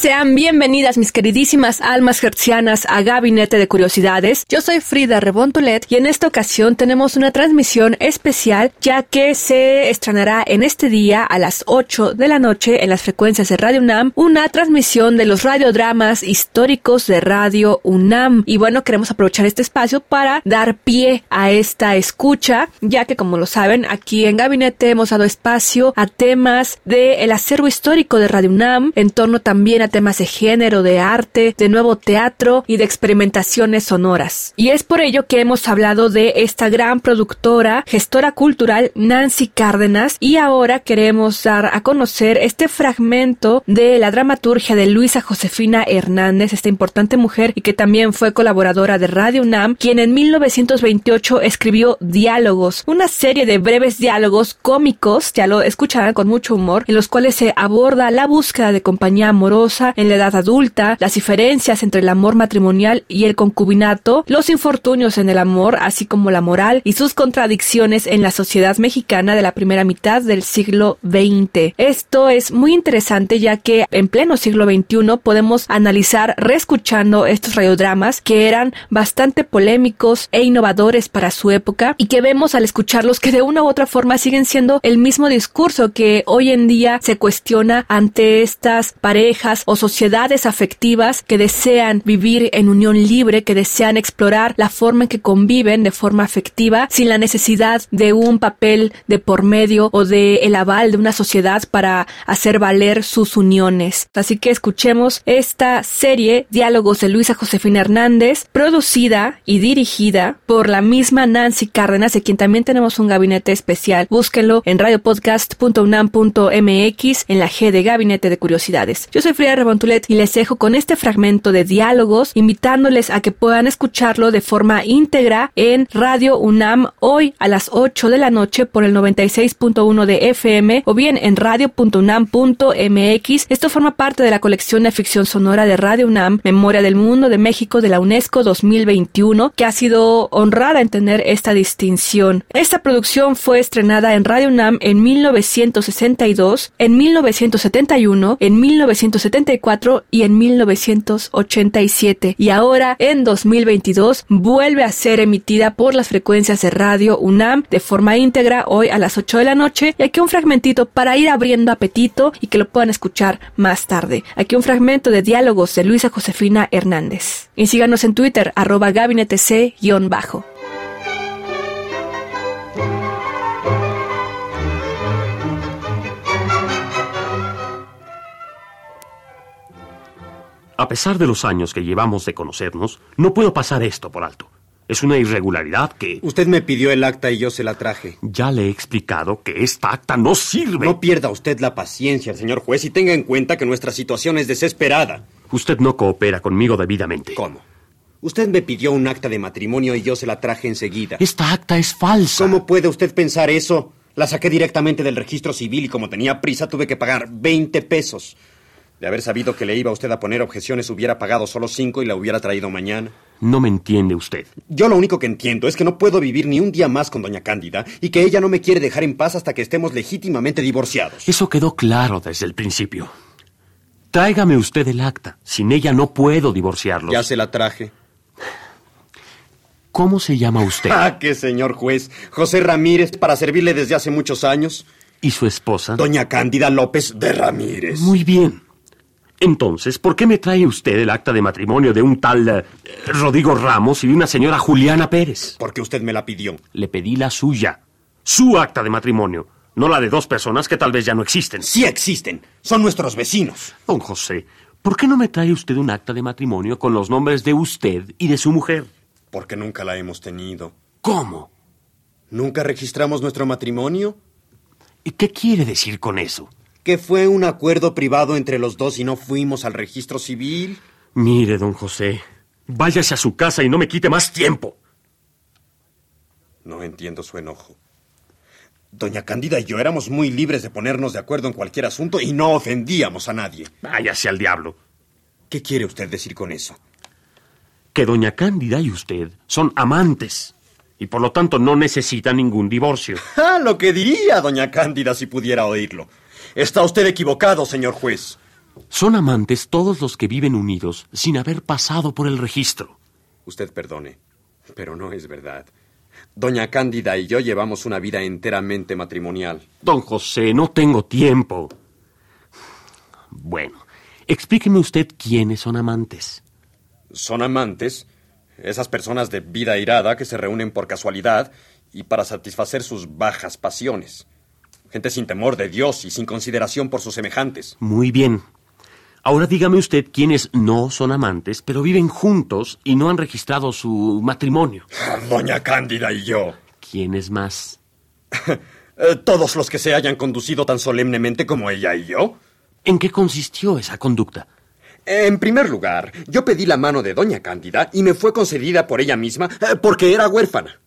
Sean bienvenidas mis queridísimas almas hertzianas a Gabinete de Curiosidades. Yo soy Frida Rebontulet y en esta ocasión tenemos una transmisión especial ya que se estrenará en este día a las 8 de la noche en las frecuencias de Radio UNAM una transmisión de los radiodramas históricos de Radio UNAM. Y bueno, queremos aprovechar este espacio para dar pie a esta escucha ya que como lo saben aquí en Gabinete hemos dado espacio a temas del acervo histórico de Radio UNAM en torno también a temas de género, de arte, de nuevo teatro y de experimentaciones sonoras. Y es por ello que hemos hablado de esta gran productora, gestora cultural Nancy Cárdenas y ahora queremos dar a conocer este fragmento de la dramaturgia de Luisa Josefina Hernández, esta importante mujer y que también fue colaboradora de Radio UNAM, quien en 1928 escribió Diálogos, una serie de breves diálogos cómicos, ya lo escucharán con mucho humor, en los cuales se aborda la búsqueda de compañía amorosa, en la edad adulta, las diferencias entre el amor matrimonial y el concubinato, los infortunios en el amor, así como la moral y sus contradicciones en la sociedad mexicana de la primera mitad del siglo XX. Esto es muy interesante ya que en pleno siglo XXI podemos analizar reescuchando estos radiodramas que eran bastante polémicos e innovadores para su época y que vemos al escucharlos que de una u otra forma siguen siendo el mismo discurso que hoy en día se cuestiona ante estas parejas o sociedades afectivas que desean vivir en unión libre, que desean explorar la forma en que conviven de forma afectiva sin la necesidad de un papel de por medio o de el aval de una sociedad para hacer valer sus uniones. Así que escuchemos esta serie Diálogos de Luisa Josefina Hernández, producida y dirigida por la misma Nancy Cárdenas, de quien también tenemos un gabinete especial. Búsquenlo en radiopodcast.unam.mx en la G de Gabinete de Curiosidades. Yo soy Frida Rebontulet y les dejo con este fragmento de diálogos, invitándoles a que puedan escucharlo de forma íntegra en Radio UNAM hoy a las 8 de la noche por el 96.1 de FM o bien en radio.unam.mx. Esto forma parte de la colección de ficción sonora de Radio UNAM, Memoria del Mundo de México de la UNESCO 2021, que ha sido honrada en tener esta distinción. Esta producción fue estrenada en Radio UNAM en 1962, en 1971, en 1974 y en 1987 y ahora en 2022 vuelve a ser emitida por las frecuencias de Radio UNAM de forma íntegra hoy a las 8 de la noche y aquí un fragmentito para ir abriendo apetito y que lo puedan escuchar más tarde. Aquí un fragmento de diálogos de Luisa Josefina Hernández. Y síganos en Twitter arroba gabinetec-bajo. A pesar de los años que llevamos de conocernos, no puedo pasar esto por alto. Es una irregularidad que... Usted me pidió el acta y yo se la traje. Ya le he explicado que esta acta no sirve. No pierda usted la paciencia, señor juez, y tenga en cuenta que nuestra situación es desesperada. Usted no coopera conmigo debidamente. ¿Cómo? Usted me pidió un acta de matrimonio y yo se la traje enseguida. Esta acta es falsa. ¿Cómo puede usted pensar eso? La saqué directamente del registro civil y como tenía prisa tuve que pagar 20 pesos. De haber sabido que le iba a usted a poner objeciones, hubiera pagado solo cinco y la hubiera traído mañana. No me entiende usted. Yo lo único que entiendo es que no puedo vivir ni un día más con doña Cándida y que ella no me quiere dejar en paz hasta que estemos legítimamente divorciados. Eso quedó claro desde el principio. Tráigame usted el acta. Sin ella no puedo divorciarlos. Ya se la traje. ¿Cómo se llama usted? Ah, qué señor juez. José Ramírez, para servirle desde hace muchos años. ¿Y su esposa? Doña Cándida López de Ramírez. Muy bien. Entonces, ¿por qué me trae usted el acta de matrimonio de un tal eh, Rodrigo Ramos y de una señora Juliana Pérez? Porque usted me la pidió. Le pedí la suya. Su acta de matrimonio. No la de dos personas que tal vez ya no existen. Sí existen. Son nuestros vecinos. Don José, ¿por qué no me trae usted un acta de matrimonio con los nombres de usted y de su mujer? Porque nunca la hemos tenido. ¿Cómo? ¿Nunca registramos nuestro matrimonio? ¿Y qué quiere decir con eso? Que fue un acuerdo privado entre los dos y no fuimos al registro civil. Mire, don José, váyase a su casa y no me quite más tiempo. No entiendo su enojo. Doña Cándida y yo éramos muy libres de ponernos de acuerdo en cualquier asunto y no ofendíamos a nadie. Váyase al diablo. ¿Qué quiere usted decir con eso? Que doña Cándida y usted son amantes y por lo tanto no necesitan ningún divorcio. Ah, lo que diría doña Cándida si pudiera oírlo. Está usted equivocado, señor juez. Son amantes todos los que viven unidos sin haber pasado por el registro. Usted perdone, pero no es verdad. Doña Cándida y yo llevamos una vida enteramente matrimonial. Don José, no tengo tiempo. Bueno, explíqueme usted quiénes son amantes. Son amantes esas personas de vida irada que se reúnen por casualidad y para satisfacer sus bajas pasiones. Gente sin temor de Dios y sin consideración por sus semejantes. Muy bien. Ahora dígame usted quiénes no son amantes, pero viven juntos y no han registrado su matrimonio. Doña Cándida y yo. ¿Quiénes más? Eh, Todos los que se hayan conducido tan solemnemente como ella y yo. ¿En qué consistió esa conducta? En primer lugar, yo pedí la mano de Doña Cándida y me fue concedida por ella misma eh, porque era huérfana.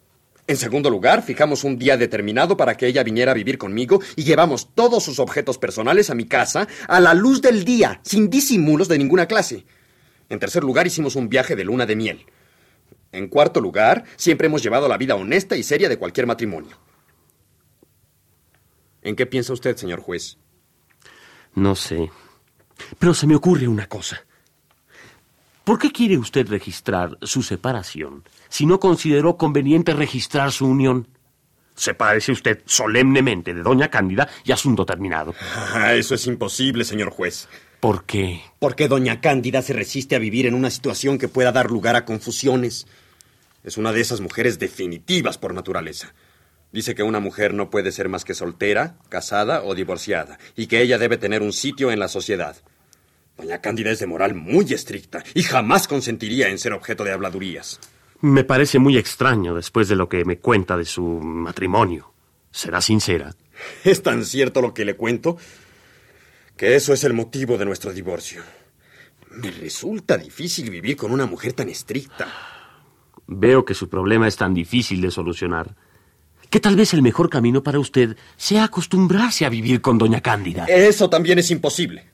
En segundo lugar, fijamos un día determinado para que ella viniera a vivir conmigo y llevamos todos sus objetos personales a mi casa a la luz del día, sin disimulos de ninguna clase. En tercer lugar, hicimos un viaje de luna de miel. En cuarto lugar, siempre hemos llevado la vida honesta y seria de cualquier matrimonio. ¿En qué piensa usted, señor juez? No sé. Pero se me ocurre una cosa. ¿Por qué quiere usted registrar su separación si no consideró conveniente registrar su unión? Sepárese usted solemnemente de doña Cándida y asunto terminado. Ah, eso es imposible, señor juez. ¿Por qué? Porque doña Cándida se resiste a vivir en una situación que pueda dar lugar a confusiones. Es una de esas mujeres definitivas por naturaleza. Dice que una mujer no puede ser más que soltera, casada o divorciada, y que ella debe tener un sitio en la sociedad. Doña Cándida es de moral muy estricta y jamás consentiría en ser objeto de habladurías. Me parece muy extraño después de lo que me cuenta de su matrimonio. ¿Será sincera? Es tan cierto lo que le cuento que eso es el motivo de nuestro divorcio. Me resulta difícil vivir con una mujer tan estricta. Veo que su problema es tan difícil de solucionar que tal vez el mejor camino para usted sea acostumbrarse a vivir con doña Cándida. Eso también es imposible.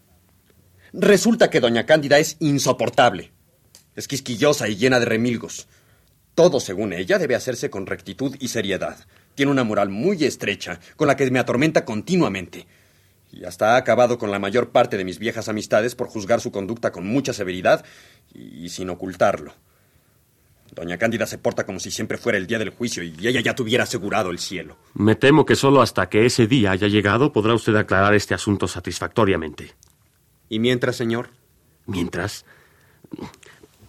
Resulta que doña Cándida es insoportable. Es quisquillosa y llena de remilgos. Todo, según ella, debe hacerse con rectitud y seriedad. Tiene una moral muy estrecha, con la que me atormenta continuamente. Y hasta ha acabado con la mayor parte de mis viejas amistades por juzgar su conducta con mucha severidad y, sin ocultarlo. Doña Cándida se porta como si siempre fuera el día del juicio y ella ya tuviera asegurado el cielo. Me temo que solo hasta que ese día haya llegado podrá usted aclarar este asunto satisfactoriamente. ¿Y mientras, señor? Mientras,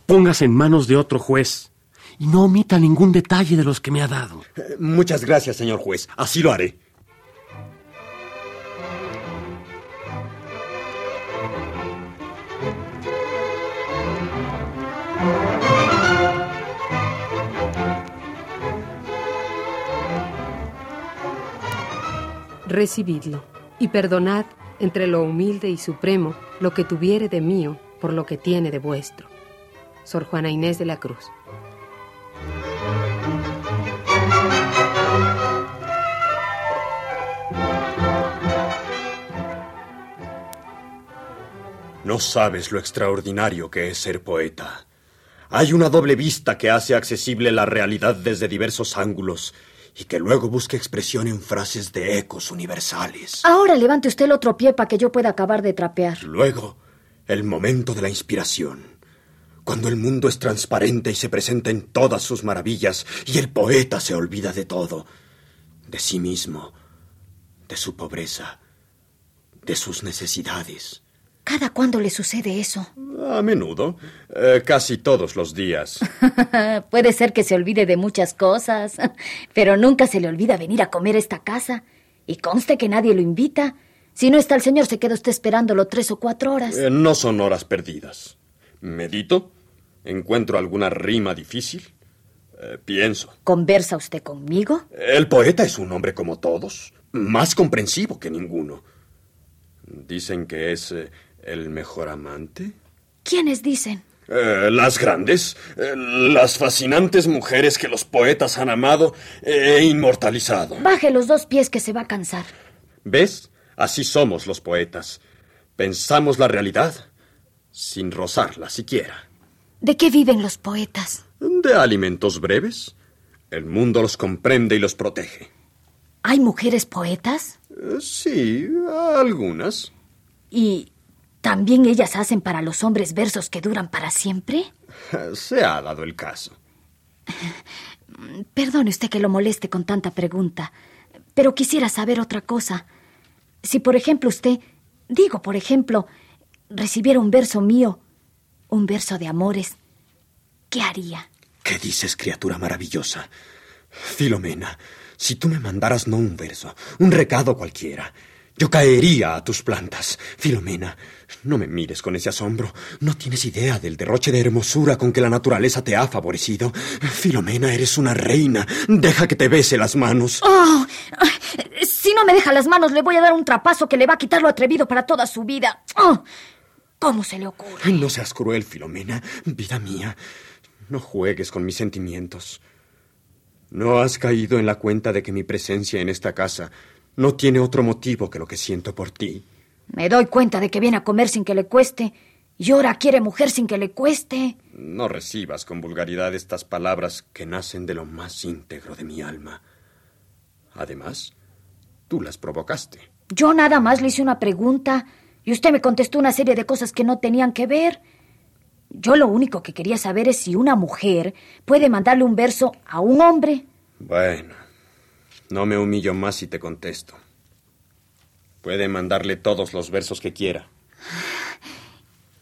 póngase en manos de otro juez y no omita ningún detalle de los que me ha dado. Eh, muchas gracias, señor juez. Así lo haré. Recibidlo y perdonad entre lo humilde y supremo lo que tuviere de mío por lo que tiene de vuestro. Sor Juana Inés de la Cruz. No sabes lo extraordinario que es ser poeta. Hay una doble vista que hace accesible la realidad desde diversos ángulos y que luego busca expresión en frases de ecos universales. Ahora levante usted el otro pie para que yo pueda acabar de trapear. Luego, el momento de la inspiración. Cuando el mundo es transparente y se presenta en todas sus maravillas y el poeta se olvida de todo, de sí mismo, de su pobreza, de sus necesidades. ¿Cada cuándo le sucede eso? A menudo, eh, casi todos los días. Puede ser que se olvide de muchas cosas, pero nunca se le olvida venir a comer a esta casa. Y conste que nadie lo invita. Si no está el señor, se queda usted esperándolo tres o cuatro horas. Eh, no son horas perdidas. Medito, encuentro alguna rima difícil, eh, pienso. ¿Conversa usted conmigo? El poeta es un hombre como todos, más comprensivo que ninguno. Dicen que es eh, el mejor amante. ¿Quiénes dicen? Eh, las grandes, eh, las fascinantes mujeres que los poetas han amado e inmortalizado. Baje los dos pies que se va a cansar. ¿Ves? Así somos los poetas. Pensamos la realidad sin rozarla siquiera. ¿De qué viven los poetas? De alimentos breves. El mundo los comprende y los protege. ¿Hay mujeres poetas? Eh, Sí, algunas. ¿Y también ellas hacen para los hombres versos que duran para siempre? Se ha dado el caso. Perdone usted que lo moleste con tanta pregunta, pero quisiera saber otra cosa. Si, por ejemplo, usted, digo, por ejemplo, recibiera un verso mío, un verso de amores, ¿qué haría? ¿Qué dices, criatura maravillosa? Filomena, si tú me mandaras no un verso, un recado cualquiera, yo caería a tus plantas. Filomena, no me mires con ese asombro. No tienes idea del derroche de hermosura con que la naturaleza te ha favorecido. Filomena, eres una reina. Deja que te bese las manos. ¡Oh! Si no me deja las manos, le voy a dar un trapazo que le va a quitar lo atrevido para toda su vida. ¡Oh! ¿Cómo se le ocurre? No seas cruel, Filomena. Vida mía, no juegues con mis sentimientos. ¿No has caído en la cuenta de que mi presencia en esta casa no tiene otro motivo que lo que siento por ti? Me doy cuenta de que viene a comer sin que le cueste. Y ahora quiere mujer sin que le cueste. No recibas con vulgaridad estas palabras que nacen de lo más íntegro de mi alma. Además, tú las provocaste. Yo nada más le hice una pregunta y usted me contestó una serie de cosas que no tenían que ver. Yo lo único que quería saber es si una mujer puede mandarle un verso a un hombre. Bueno, no me humillo más si te contesto. Puede mandarle todos los versos que quiera.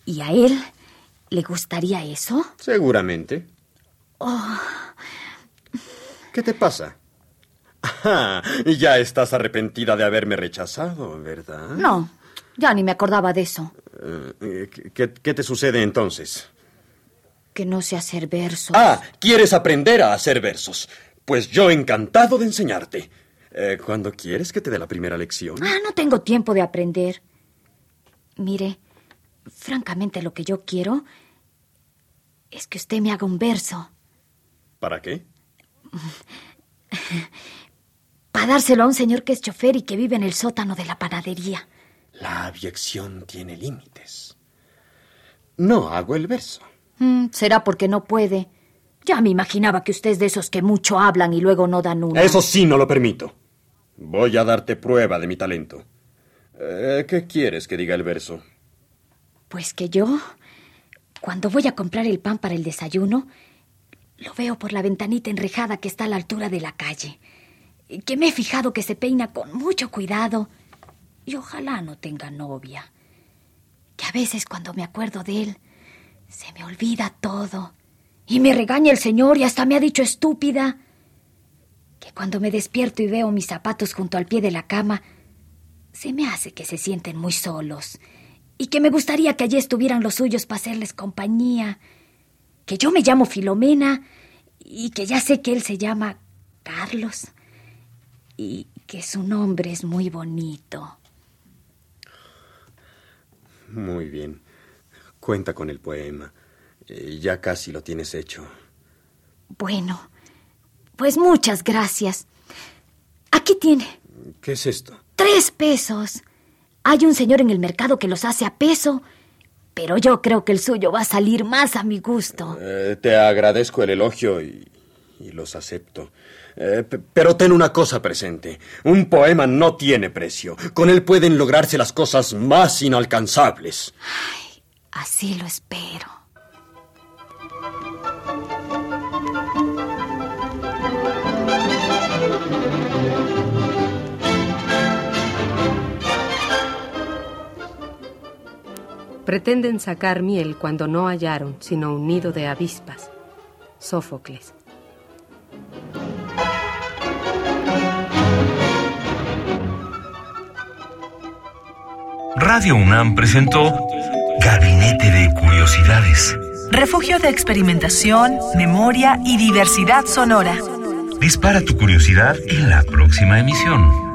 ¿Y a él le gustaría eso? Seguramente. ¿Qué te pasa? Ah, ya estás arrepentida de haberme rechazado, ¿verdad? No, ya ni me acordaba de eso. Eh, ¿qué, qué te sucede entonces? Que no sé hacer versos. Ah, ¿quieres aprender a hacer versos? Pues yo encantado de enseñarte. Eh, ¿Cuándo quieres que te dé la primera lección? Ah, no tengo tiempo de aprender. Mire, francamente lo que yo quiero es que usted me haga un verso ¿Para qué? para dárselo a un señor que es chofer y que vive en el sótano de la panadería. La abyección tiene límites. No hago el verso. Mm, será porque no puede. Ya me imaginaba que usted es de esos que mucho hablan y luego no dan una. Eso sí, no lo permito. Voy a darte prueba de mi talento. Eh, ¿Qué quieres que diga el verso? Pues que yo, cuando voy a comprar el pan para el desayuno, lo veo por la ventanita enrejada que está a la altura de la calle. Y Que me he fijado que se peina con mucho cuidado. Y ojalá no tenga novia. Que a veces cuando me acuerdo de él, se me olvida todo. Y me regaña el señor y hasta me ha dicho estúpida. Que cuando me despierto y veo mis zapatos junto al pie de la cama, se me hace que se sienten muy solos y que me gustaría que allí estuvieran los suyos para hacerles compañía. Que yo me llamo Filomena y que ya sé que él se llama Carlos y que su nombre es muy bonito. Muy bien. Cuenta con el poema. Eh, ya casi lo tienes hecho. Bueno, pues muchas gracias. Aquí tiene ¿Qué es esto? tres pesos. Hay un señor en el mercado que los hace a peso, pero yo creo que el suyo va a salir más a mi gusto. Eh, te agradezco el elogio y, y los acepto. Eh, pero ten una cosa presente. Un poema no tiene precio. Con él pueden lograrse las cosas más inalcanzables. Así lo espero. Pretenden sacar miel cuando no hallaron sino un nido de avispas. Sófocles. Radio UNAM presentó Gabinete de Curiosidades. Refugio de experimentación, memoria y diversidad sonora. Dispara tu curiosidad en la próxima emisión.